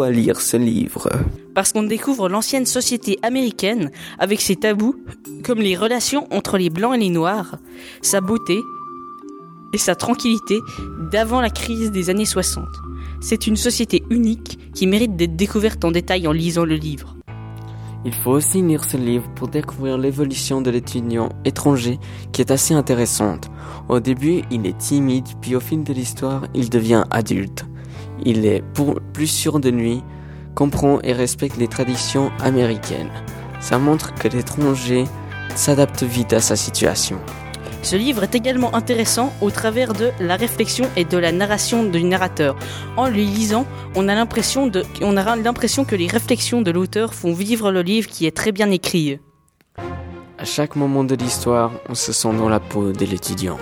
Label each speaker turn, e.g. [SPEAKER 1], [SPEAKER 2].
[SPEAKER 1] Pourquoi lire ce livre
[SPEAKER 2] Parce qu'on découvre l'ancienne société américaine avec ses tabous, comme les relations entre les blancs et les noirs, sa beauté et sa tranquillité d'avant la crise des années 60. C'est une société unique qui mérite d'être découverte en détail en lisant le livre.
[SPEAKER 1] Il faut aussi lire ce livre pour découvrir l'évolution de l'étudiant étranger qui est assez intéressante. Au début, il est timide, puis au fil de l'histoire, il devient adulte. Il est plus sûr de lui, comprend et respecte les traditions américaines. Ça montre que l'étranger s'adapte vite à sa situation.
[SPEAKER 2] Ce livre est également intéressant au travers de la réflexion et de la narration du narrateur. En le lisant, on a l'impression de, on a l'impression que les réflexions de l'auteur font vivre le livre qui est très bien écrit.
[SPEAKER 1] À chaque moment de l'histoire, on se sent dans la peau de l'étudiant.